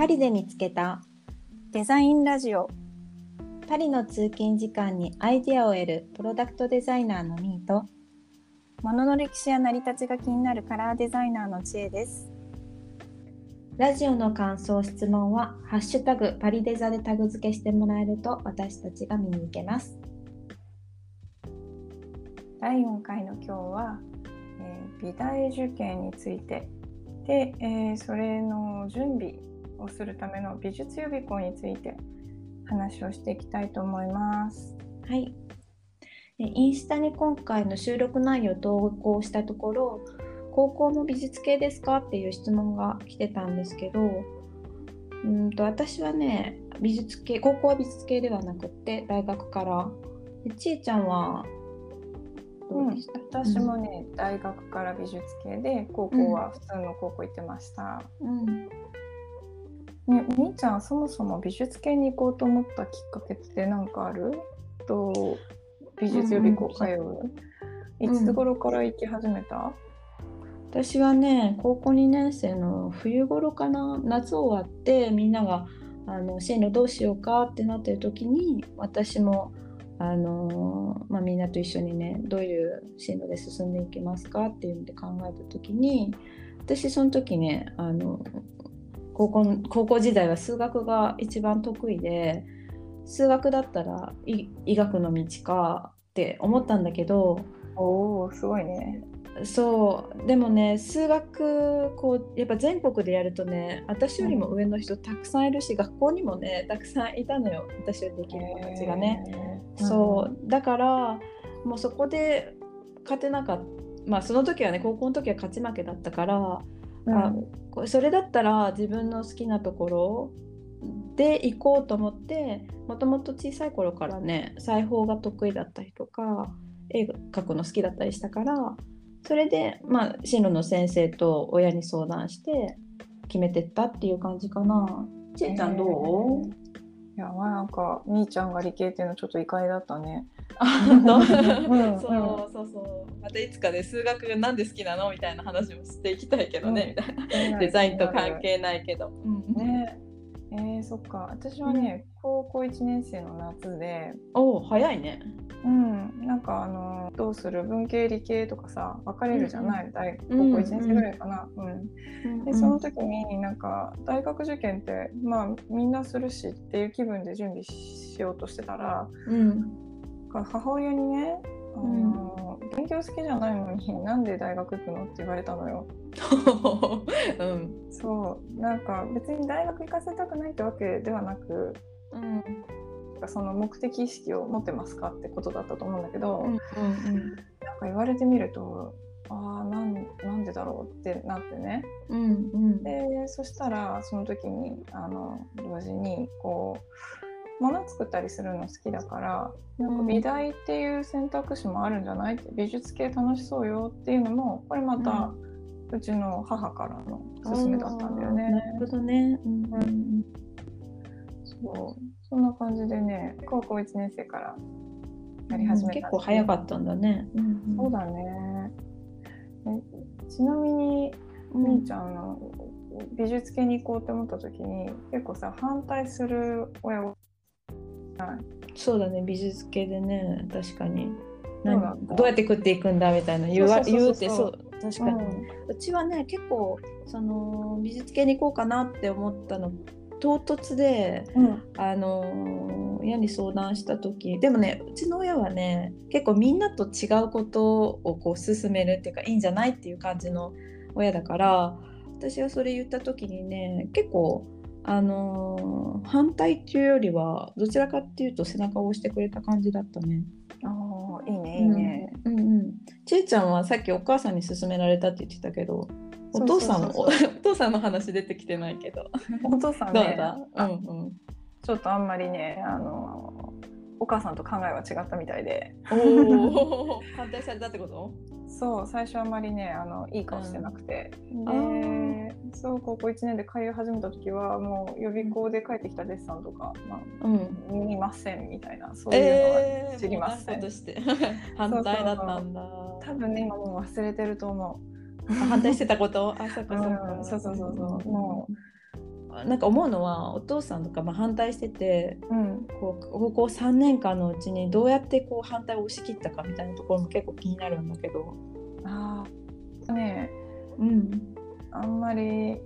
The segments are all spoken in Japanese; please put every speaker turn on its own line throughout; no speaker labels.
パリで見つけた。
デザインラジオ。
パリの通勤時間にアイデアを得るプロダクトデザイナーのミーと
物の歴史や成り立ちが気になるカラーデザイナーの知恵です。
ラジオの感想質問は「ハッシュタグパリデザ」でタグ付けしてもらえると私たちが見に行けます。
第4回の今日は、えー、美大受験について。で、えー、それの準備をするための美術予備校について話をしていきたいと思います。
はい。インスタに今回の収録内容を投稿したところ、高校も美術系ですか？っていう質問が来てたんですけど、うんと私はね、美術系、高校は美術系ではなくて、大学から。ちえちゃんは
うん、私もね、うん、大学から美術系で高校は普通の高校行ってました。うんね、みーちゃんそもそも美術系に行こうと思ったきっかけって何かある？と美術予備校通う、いつ頃から行き始めた、
私はね高校2年生の冬頃かな。夏終わってみんながあの進路どうしようかってなってる時に私もあのまあ、みんなと一緒にねどういう進路で進んでいけますかっていうので考えた時に私その時ねあの高校高校時代は数学が一番得意で数学だったら医学の道かって思ったんだけど
おおすごいね。
そう。でもね数学こうやっぱ全国でやるとね私よりも上の人たくさんいるし、うん、学校にもねたくさんいたのよ。私よりできる子たちがね。そう。だからもうそこで勝てなかった。まあその時はね高校の時は勝ち負けだったからうんそれだったら自分の好きなところで行こうと思ってもともと小さい頃からね裁縫が得意だったりとか絵描くの好きだったりしたからそれでまあ進路の先生と親に相談して決めてったっていう感じかな。ちえちゃんどう、
いやまあなんかみーちゃんが理系っていうのはちょっと意外だったね。
そうそうそう。またいつかね数学がなんで好きなの？みたいな話もしていきたいけどね、みたいな。デザインと関係ないけど。
ねえー、そっか。私はね、高校1年生の夏で。
おお早いね。
うん。なんかあのどうする文系理系とかさ分かれるじゃない、うん、大高校1年生ぐらいかな、うん、うん、でその時になんか大学受験ってまあみんなするしっていう気分で準備しようとしてたら、うん、母親にねあの、うん、勉強好きじゃないのに なんで大学行くのって言われたのよ。うん、そう。なんか別に大学行かせたくないってわけではなく、うん、その目的意識を持ってますかってことだったと思うんだけど、うんうんうん、なんか言われてみるとああなんなんでだろうってなってね、うんうん、でそしたらその時にあの同時にこう物作ったりするの好きだからなんか美大っていう選択肢もあるんじゃない？って美術系楽しそうよっていうのもこれまた、うちの母からの勧めだったんだよね。
なるほどね、うん、うん、
そう。そんな感じでね高校1年生からやり始めた、
結構早かったんだね。
うん、そうだね。えちなみにみーちゃんの美術系に行こうって思った時に結構さ反対する親は
そうだね。美術系でね確かに。どうやって食っていくんだみたいな言わ言うってそう確かに、うん、うちはね結構その美術系に行こうかなって思ったの唐突で、うん、あの親に相談した時。でもねうちの親はね結構みんなと違うことをこう進めるっていうかいいんじゃないっていう感じの親だから私はそれ言った時にね結構あのー、反対っていうよりはどちらかっていうと背中を押してくれた感じだったね。
ああいいねいいね。
うん、うん、ちえちゃんはさっきお母さんに勧められたって言ってたけどお父さんも お父さんの話出てきてないけど。
お父さんね。どうだ、うんうん、ちょっとあんまりねあのお母さんと考えは違ったみたいで。
お 反対されたってこと？
そう最初あんまりねあのいい顔してなくて、うん、でそう高校1年で通い始めた時はもう予備校で帰ってきたデッサンとか、まあうん、見ませんみたいなそういうのは知りません、えー、
して。反対だったんだ。
多分ね今もう忘れてると思
う。反対してたこと？あそっかそっか、
うん、そうそうそうそう。もう
なんか思うのはお父さんとかまあ反対してて、
うん
こう高校3年間のうちにどうやってこう反対を押し切ったかみたいなところも結構気になるんだけど。
ああね
うん、
あんまり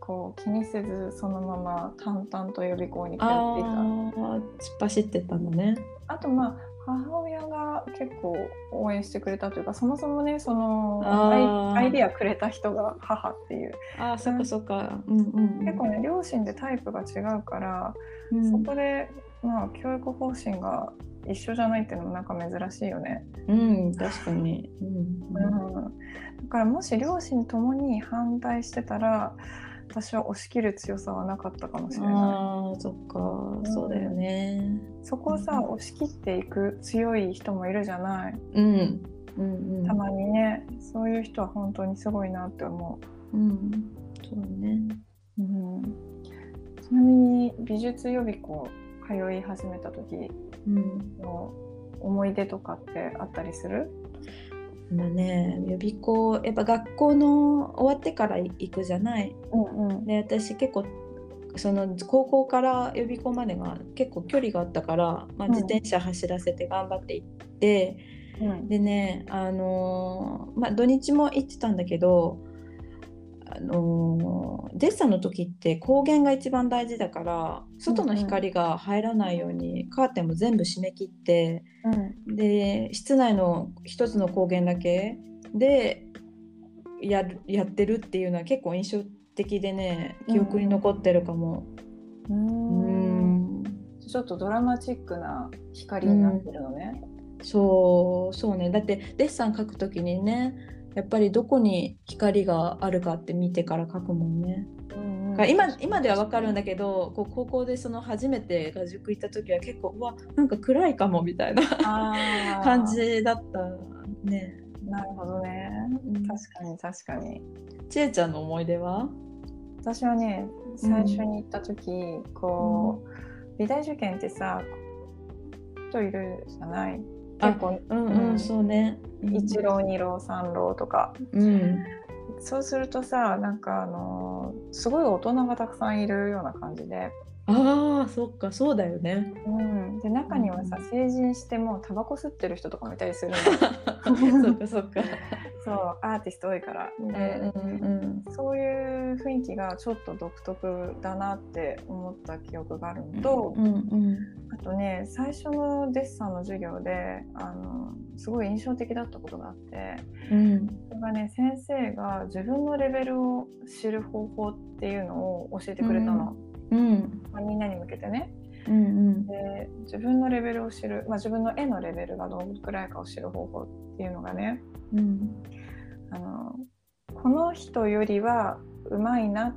こう気にせずそのまま淡々と予備校に通っていた
突っ走ってたんだね。
あとまあ母親が結構応援してくれたというかそもそもねそのアイアイディアくれた人が母っていう。
ああそっかそっか。うんうんうん、
結構ね両親でタイプが違うから、
うん。
そこでまあ教育方針が一緒じゃないっていうのもなんか珍しいよね。
うん、確かに。うん。
うん、だからもし両親ともに反対してたら私は押し切る強さはなかったかもしれない。
ああそっかそうだよね。
そこをさ押し切っていく強い人もいるじゃない。
うんうんうん。
たまにねそういう人は本当にすごいなって思
うんそうね。
う。うん、ちなみに美術予備校通い始めた時
うん。
の思い出とかってあったりする？
まあね。予備校やっぱ学校の終わってから行くじゃない？
うんうん。
で私結構その高校から予備校までが結構距離があったから、まあ、
うん。
自転車走らせて頑張って行って、
うん。
でねあのーまあ土日も行ってたんだけどあのーデッサンの時って光源が一番大事だから外の光が入らないようにカーテンも全部閉め切ってで室内の一つの光源だけでやるやってるっていうのは結構印象的でね記憶に残ってるかも。
う
うん。ん
ちょっとドラマチックな光になってるのね。
そうそうね。だってデッサン描く時にねやっぱりどこに光があるかって見てから描くもんね。
うん
今今ではわかるんだけどこう高校でその初めて画塾行った時は結構うわなんか暗いかもみたいな 感じだったね。
なるほどね。
うん
確かに確かに。
ちえちゃんの思い出は？
私はね最初に行った時、こう美大受験ってさ人いるじゃない？
あ
結構
うんうん、
うん。
そうね。うん。
一浪二浪三浪とか。
うん。
そうするとさなんかあのすごい大人がたくさんいるような感じで、
ああそっかそうだよね。
うん、で中にはさ
うん。
成人してもうタバコ吸ってる人とかもいたりするの。
そっかそっか。
そうアーティスト多いから。
うん
で
うん
そういう雰囲気がちょっと独特だなって思った記憶があるのと、
うんうん。
あとね最初のデッサンの授業であのすごい印象的だったことがあって
うん。
それがね先生が自分のレベルを知る方法っていうのを教えてくれたの、
うん
まあ、みんなに向けてね。
うんうん。
で自分のレベルを知る、まあ、自分の絵のレベルがどのくらいかを知る方法っていうのがね。
うん。
あのこの人よりはうまいな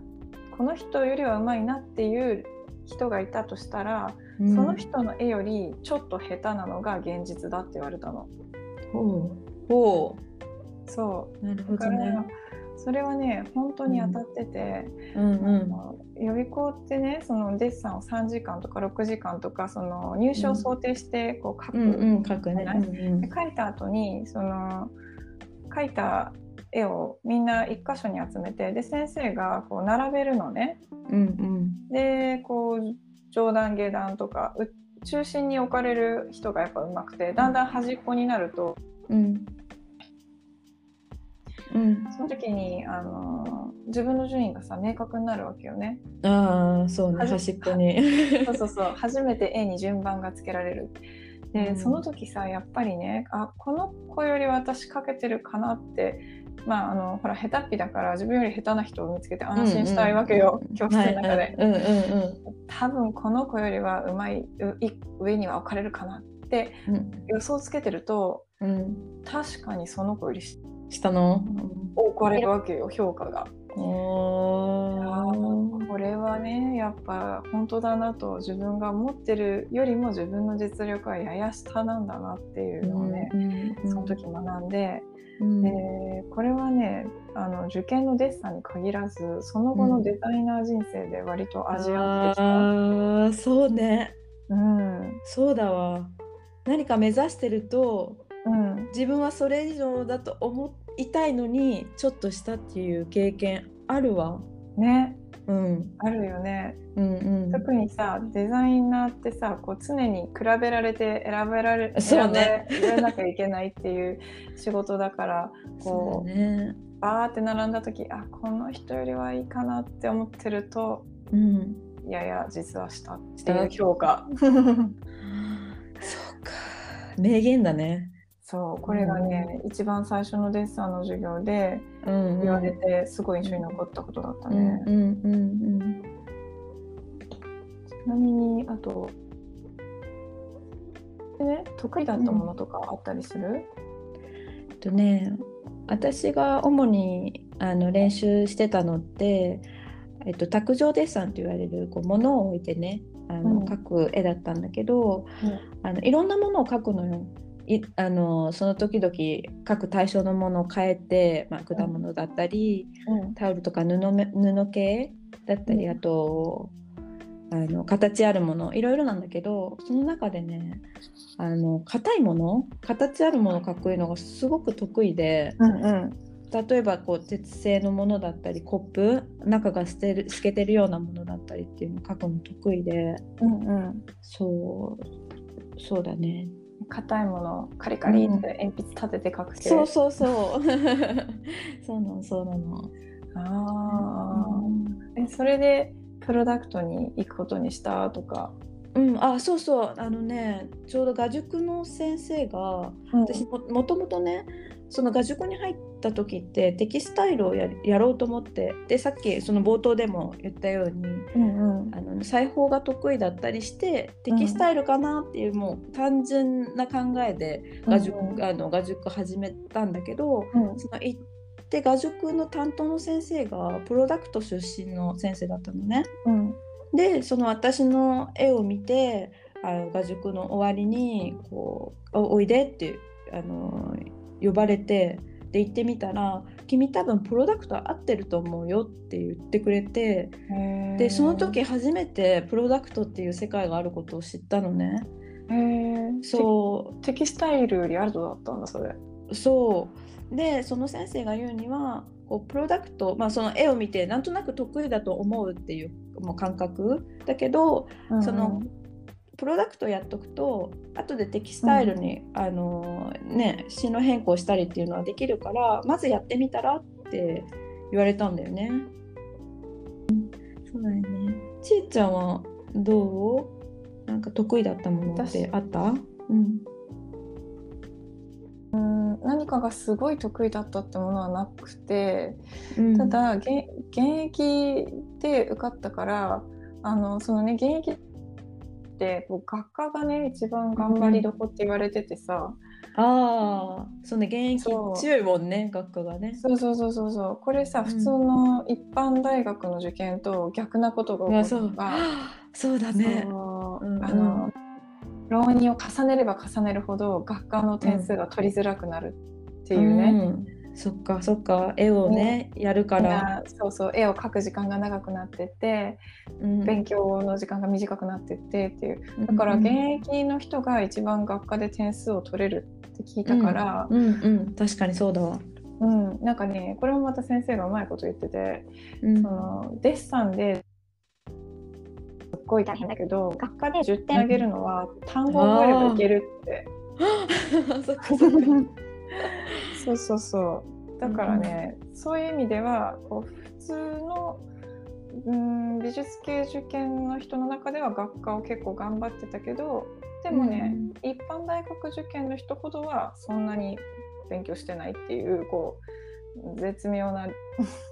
この人よりはうまいなっていう人がいたとしたら、
うん。
その人の絵よりちょっと下手なのが現実だって言われたの。
ほう。ほ
そう。
なるほどね。
それはね本当に当たってて、
うん
あの予備校ってねそのデッサンを3時間とか6時間とかその入試を想定してこう書く、
うん。うん書くね。
はい？で書いた後にその書いた絵をみんな一箇所に集めてで先生がこう並べるのね。
うんうん。
でこう上段下段とかう中心に置かれる人がやっぱうまくてだんだん端っこになると
うんうん。
その時にあの自分の順位がさ明確になるわけよね。
ああそうね。端っこに。
そうそうそう。初めて絵に順番がつけられる。で、
うん。
その時さやっぱりねあこの子より私描けてるかなってまああのほら下手っぴだから自分より下手な人を見つけて安心したいわけよ、教室の中で、
はいはい。うんうん
多分この子よりはうまいうい上には置かれるかなって
うん。
予想つけてると
うん。
確かにその子より
下の？
置かれるわけよ評価が。これはねやっぱ本当だなと自分が思ってるよりも自分の実力はやや下なんだなっていうのをね、その時学んで、
うん。
でこれはねあの受験のデッサンに限らずその後のデザイナー人生で割と味わってきた。
ああそうね。
うん。
そうだわ。何か目指してると
うん。
自分はそれ以上だと思いたいのにちょっとしたっていう経験あるわ。
ね、
うん、
あるよね。
うんうん、
特にさデザイナーってさこう常に比べられて選べられ
そう、ね、
選べなきゃいけないっていう 仕事だからこう
ね、
バーって並んだ時あこの人よりはいいかなって思ってると、
うん、
いやいや実はしたっていう評価。
そうか。名言だね。
そうこれがね、うん、一番最初のデッサンの授業で言われて、すごい印象に残ったことだったね。ちなみにあとでね得意だったものとかあったりする、うん、え
っとね私が主にあの練習してたのって、えっと、卓上デッサンと言われるこう物を置いてねあの、うん、描く絵だったんだけど、うん、あのいろんなものを描くのよ。いあのその時々各対象のものを変えて、まあ、果物だったり、うん、タオルとか布布系だったり、あとあの形あるものいろいろなんだけどその中でねあの硬いもの形あるものかっこいいのがすごく得意で、
うんうん、
例えばこう鉄製のものだったりコップ中が透ける透けてるようなものだったりっていうのを描くの得意で、
うんうん、
そうそうだね
硬いものカリカリって鉛筆立てて描く
系、うん、そうそうそう。そうなのそうなの。
ああ、うん、えそれでプロダクトに行くことにしたとか。
うん、あそうそう。あのねちょうど画塾の先生が、うん、私ももともとねその画塾に入った時ってテキスタイルをややろうと思ってでさっきその冒頭でも言ったように、
うんうん、
あの裁縫が得意だったりしてテキスタイルかなっていう、もう単純な考えで画塾,、あの画塾始めたんだけど、その行で画塾の担当の先生がプロダクト出身の先生だったのね。
うん、
でその私の絵を見てあ画塾の終わりにこう「おいで」ってあの呼ばれてで行ってみたら「君多分プロダクト合ってると思うよ」って言ってくれてでその時初めてプロダクトっていう世界があることを知ったのね。
へ
そ
う。テキスタイルよりアートだったんだそれ。
そう。でその先生が言うにはこうプロダクト、まあ、その絵を見てなんとなく得意だと思うっていうもう感覚だけど、うん、そのプロダクトやっとくと後でテキスタイルに、うん、あのね進路変更したりっていうのはできるからまずやってみたらって言われたんだよね。そうだよね。ちーちゃんはどう？なんか得意だったものってあった？うん。
うん何かがすごい得意だったってものはなくて、うん、ただ現役で受かったからあのそのね現役ってこう学科がね一番頑張りどこって言われててさ、
うん、ああそうね現役強いもんね学科がね。
そうそうそうそうそう。これさ、うん、普通の一般大学の受験と逆なことが起こるのが
そう。だね。
あの、浪人を重ねれば重ねるほど学科の点数が取りづらくなるっていうね。
うんそっかそっか。絵をね、ね、やるから。
そうそう。絵を描く時間が長くなってって、うん、勉強の時間が短くなってってっていう。だから現役の人が一番学科で点数を取れるって聞いたから、
うん、うん、うん、確かにそうだわ。
うん、なんかねこれもまた先生がうまいこと言ってて、うん、そのデッサンですっごい大変だけど学科で10点あげるのは単語を覚えればいけるって。そ うそうそう。だからね、うん、そういう意味ではこう普通のうん美術系受験の人の中では学科を結構頑張ってたけどでもね、うん、一般大学受験の人ほどはそんなに勉強してないっていうこう絶妙な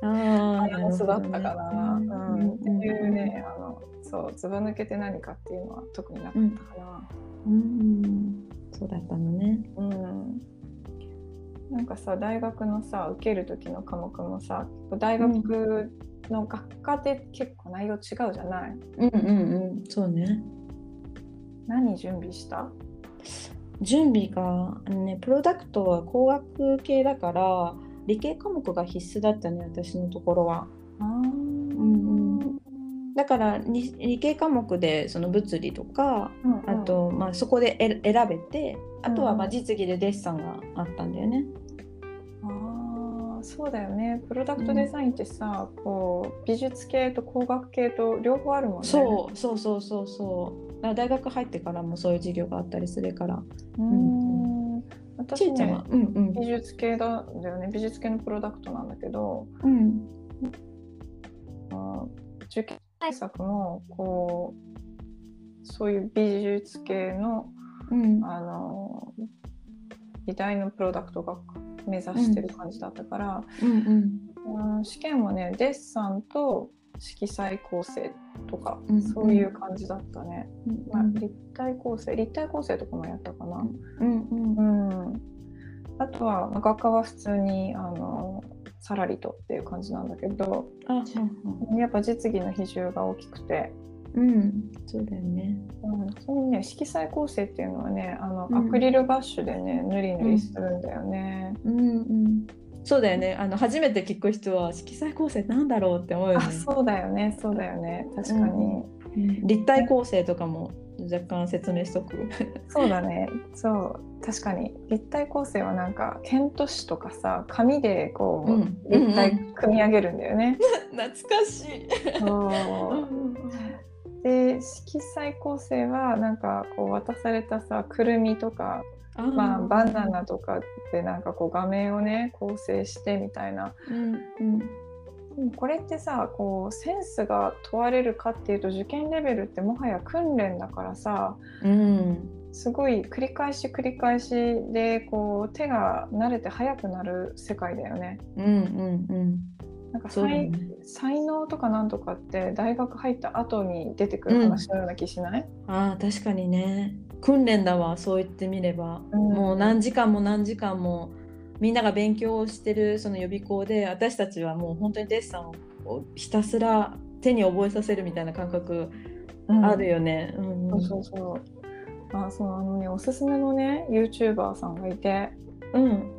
バランスだったかな、ね、うん、っていうねあのそうずば抜けて何かっていうのは特になかったかな。
うん、うん、そうだったのね。
かさ大学のさ受ける時の科目もさ大学の学科で結構内容違うじゃない、
うんうんうんそうね。
何準備した？
準備がねプロダクトは工学系だから理系科目が必須だったね私のところは。
あうんうん、
だから理系科目でその物理とか、うんうん、あとまあそこで選べてあとはまあ実技でデッサンがあったんだよね。
あそうだよね。プロダクトデザインってさ、うん、こう美術系と工学系と両方あるもんね。
そうそうそうそうそう。大学入ってからもそういう授業があったりするから。う
ん。私ね、うんうん、美術系だだよね。美術系のプロダクトなんだけど、うん、受験対策もこうそういう美術系の,、うん、あの美大のプロダクト学科目指してる感じだったから、うんうん。うん、試験もねデッサンと色彩構成とか、うんうん、そういう感じだったね、うんうん、まあ、立体構成立体構成とかもやったかな、うんうん。うん、あとは画家は普通にあのさらりとっていう感じなんだけど、うんうん、やっぱ実技の比重が大きくて。
うん、そうだよね。
うん、そのね色彩構成っていうのはねあの、うん、アクリルバッシュでね塗り塗りするんだよね。うん、うん、
うんそうだよね。あの初めて聞く人は色彩構成なんだろうって思うよね。あ
そうだよね。そうだよね。確かに、
うん、立体構成とかも若干説明しとく。
そうだね。そう。確かに。立体構成はなんかケント紙とかさ紙でこう、うん、立体組み上げるんだよね、
懐かしい。
そう。で色彩構成はなんかこう渡されたさくるみとかまあ、バナナとかでなんかこう画面をね構成してみたいな、うんうん、これってさこうセンスが問われるかっていうと受験レベルってもはや訓練だからさ、うん、すごい繰り返し繰り返しでこう手が慣れて速くなる世界だよね。うんうんうんなんか才ね、才能とかなんとかって大学入った後に出てくる話のような気しない、
うん、あ確かにね。訓練だわそう言ってみれば、うん、もう何時間も何時間もみんなが勉強してるその予備校で私たちはもう本当にデッサンをひたすら手に覚えさせるみたいな感覚あるよね。
うん、うん、そうそうそう。あそうあのねおすすめのね YouTuber さんがいて、うん、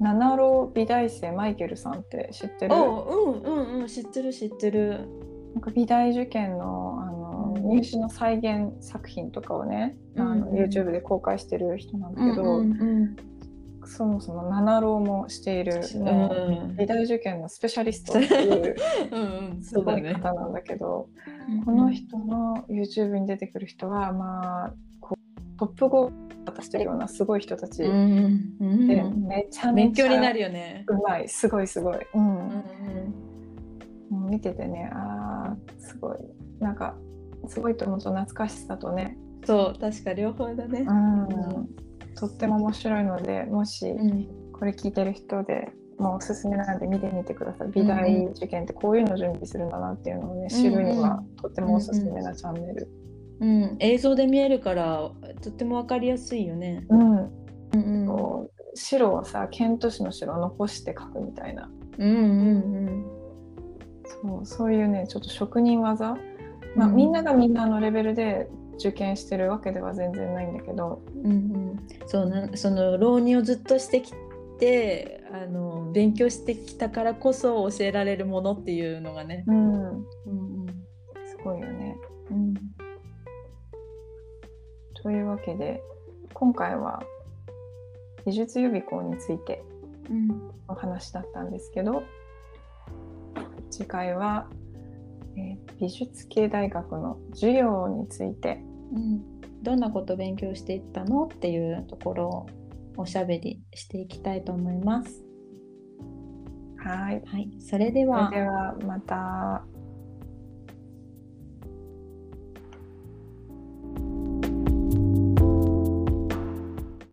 七郎美大生マイケルさんって知ってる？
うんうんうん知ってる知ってる。
なんか美大受験のあの、うん、入試の再現作品とかをね、うん、あの YouTube で公開してる人なんだけど、うんうんうん。そもそも七浪もしている、うん、美大受験のスペシャリストっていうすごい方なんだけど、ね、この人の YouTube に出てくる人はまあトップ5渡してるようなすごい人たちで、うん。うん、めちゃめちゃ勉強になるよね。うまいすごいすごい、うん。うんうん、見ててねあすごい。なんかすごいと思うと懐かしさとね。
そう確か両方だね、う
ん、とっても面白いのでもしこれ聞いてる人でもうおすすめなんで見てみてください。美大受験ってこういうの準備するんだなっていうのをね、知るにはとってもおすすめなチャンネル。
うん、映像で見えるからとっても分かりやすいよね。うん、うん
うん、白はさケント紙の白を残して描くみたいな。うんうんうん、そうそういうねちょっと職人技、まあ、うん、みんながみんなのレベルで受験してるわけでは全然ないんだけど、うんうん、
そうなその浪人をずっとしてきてあの勉強してきたからこそ教えられるものっていうのがね、うん、うんうん、
すごいよね。うんというわけで今回は美術予備校についてお話だったんですけど、うん、次回は、えー、美術系大学の授業について、
うん、どんなこと勉強していったのっていうところをおしゃべりしていきたいと思います。
はい、
はい、それでは
それではまた。